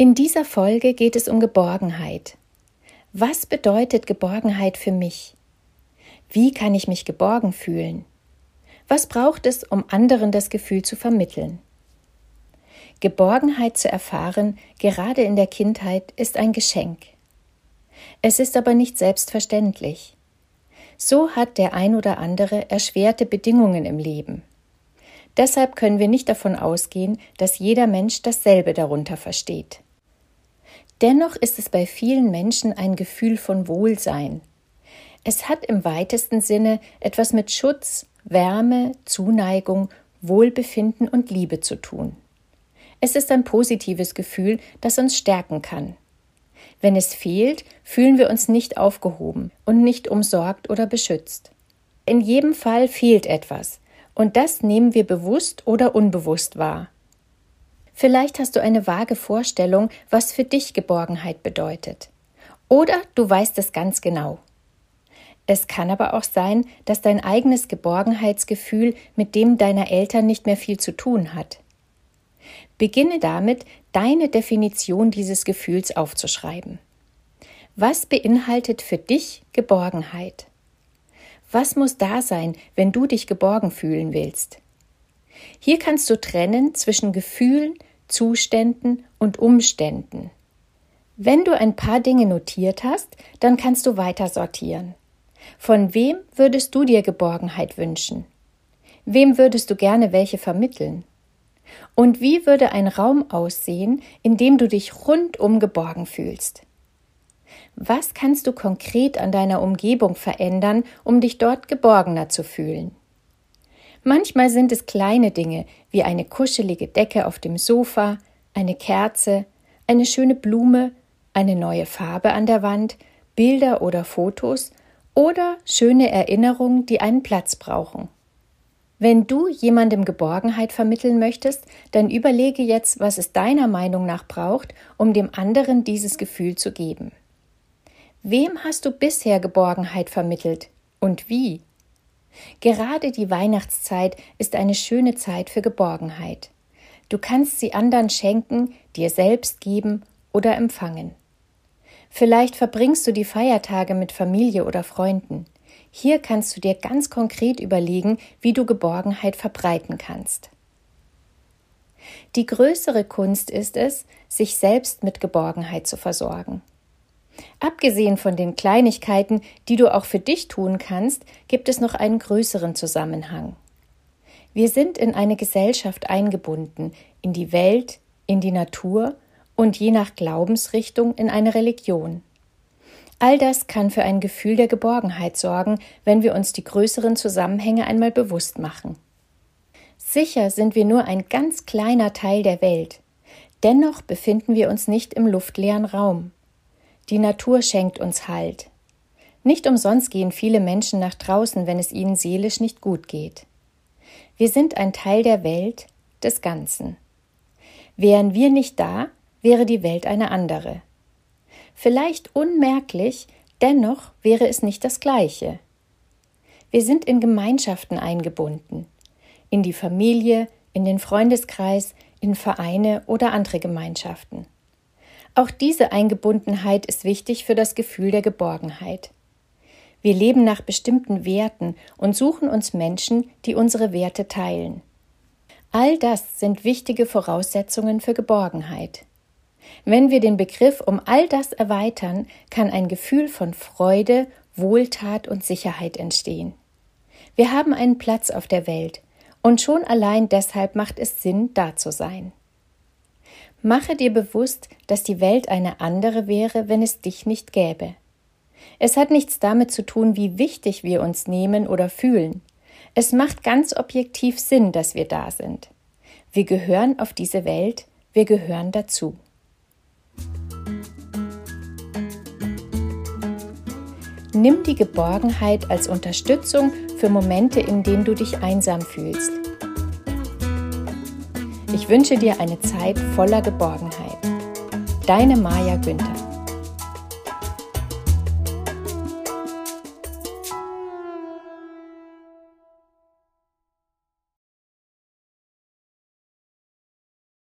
In dieser Folge geht es um Geborgenheit. Was bedeutet Geborgenheit für mich? Wie kann ich mich geborgen fühlen? Was braucht es, um anderen das Gefühl zu vermitteln? Geborgenheit zu erfahren, gerade in der Kindheit, ist ein Geschenk. Es ist aber nicht selbstverständlich. So hat der ein oder andere erschwerte Bedingungen im Leben. Deshalb können wir nicht davon ausgehen, dass jeder Mensch dasselbe darunter versteht. Dennoch ist es bei vielen Menschen ein Gefühl von Wohlsein. Es hat im weitesten Sinne etwas mit Schutz, Wärme, Zuneigung, Wohlbefinden und Liebe zu tun. Es ist ein positives Gefühl, das uns stärken kann. Wenn es fehlt, fühlen wir uns nicht aufgehoben und nicht umsorgt oder beschützt. In jedem Fall fehlt etwas, und das nehmen wir bewusst oder unbewusst wahr. Vielleicht hast du eine vage Vorstellung, was für dich Geborgenheit bedeutet. Oder du weißt es ganz genau. Es kann aber auch sein, dass dein eigenes Geborgenheitsgefühl mit dem deiner Eltern nicht mehr viel zu tun hat. Beginne damit, deine Definition dieses Gefühls aufzuschreiben. Was beinhaltet für dich Geborgenheit? Was muss da sein, wenn du dich geborgen fühlen willst? Hier kannst du trennen zwischen Gefühlen, Zuständen und Umständen. Wenn du ein paar Dinge notiert hast, dann kannst du weiter sortieren. Von wem würdest du dir Geborgenheit wünschen? Wem würdest du gerne welche vermitteln? Und wie würde ein Raum aussehen, in dem du dich rundum geborgen fühlst? Was kannst du konkret an deiner Umgebung verändern, um dich dort geborgener zu fühlen? Manchmal sind es kleine Dinge wie eine kuschelige Decke auf dem Sofa, eine Kerze, eine schöne Blume, eine neue Farbe an der Wand, Bilder oder Fotos oder schöne Erinnerungen, die einen Platz brauchen. Wenn du jemandem Geborgenheit vermitteln möchtest, dann überlege jetzt, was es deiner Meinung nach braucht, um dem anderen dieses Gefühl zu geben. Wem hast du bisher Geborgenheit vermittelt und wie? Gerade die Weihnachtszeit ist eine schöne Zeit für Geborgenheit. Du kannst sie anderen schenken, dir selbst geben oder empfangen. Vielleicht verbringst du die Feiertage mit Familie oder Freunden. Hier kannst du dir ganz konkret überlegen, wie du Geborgenheit verbreiten kannst. Die größere Kunst ist es, sich selbst mit Geborgenheit zu versorgen. Abgesehen von den Kleinigkeiten, die du auch für dich tun kannst, gibt es noch einen größeren Zusammenhang. Wir sind in eine Gesellschaft eingebunden, in die Welt, in die Natur und je nach Glaubensrichtung in eine Religion. All das kann für ein Gefühl der Geborgenheit sorgen, wenn wir uns die größeren Zusammenhänge einmal bewusst machen. Sicher sind wir nur ein ganz kleiner Teil der Welt, dennoch befinden wir uns nicht im luftleeren Raum. Die Natur schenkt uns Halt. Nicht umsonst gehen viele Menschen nach draußen, wenn es ihnen seelisch nicht gut geht. Wir sind ein Teil der Welt, des Ganzen. Wären wir nicht da, wäre die Welt eine andere. Vielleicht unmerklich, dennoch wäre es nicht das gleiche. Wir sind in Gemeinschaften eingebunden, in die Familie, in den Freundeskreis, in Vereine oder andere Gemeinschaften. Auch diese Eingebundenheit ist wichtig für das Gefühl der Geborgenheit. Wir leben nach bestimmten Werten und suchen uns Menschen, die unsere Werte teilen. All das sind wichtige Voraussetzungen für Geborgenheit. Wenn wir den Begriff um all das erweitern, kann ein Gefühl von Freude, Wohltat und Sicherheit entstehen. Wir haben einen Platz auf der Welt, und schon allein deshalb macht es Sinn, da zu sein. Mache dir bewusst, dass die Welt eine andere wäre, wenn es dich nicht gäbe. Es hat nichts damit zu tun, wie wichtig wir uns nehmen oder fühlen. Es macht ganz objektiv Sinn, dass wir da sind. Wir gehören auf diese Welt, wir gehören dazu. Nimm die Geborgenheit als Unterstützung für Momente, in denen du dich einsam fühlst. Ich wünsche dir eine Zeit voller Geborgenheit. Deine Maja Günther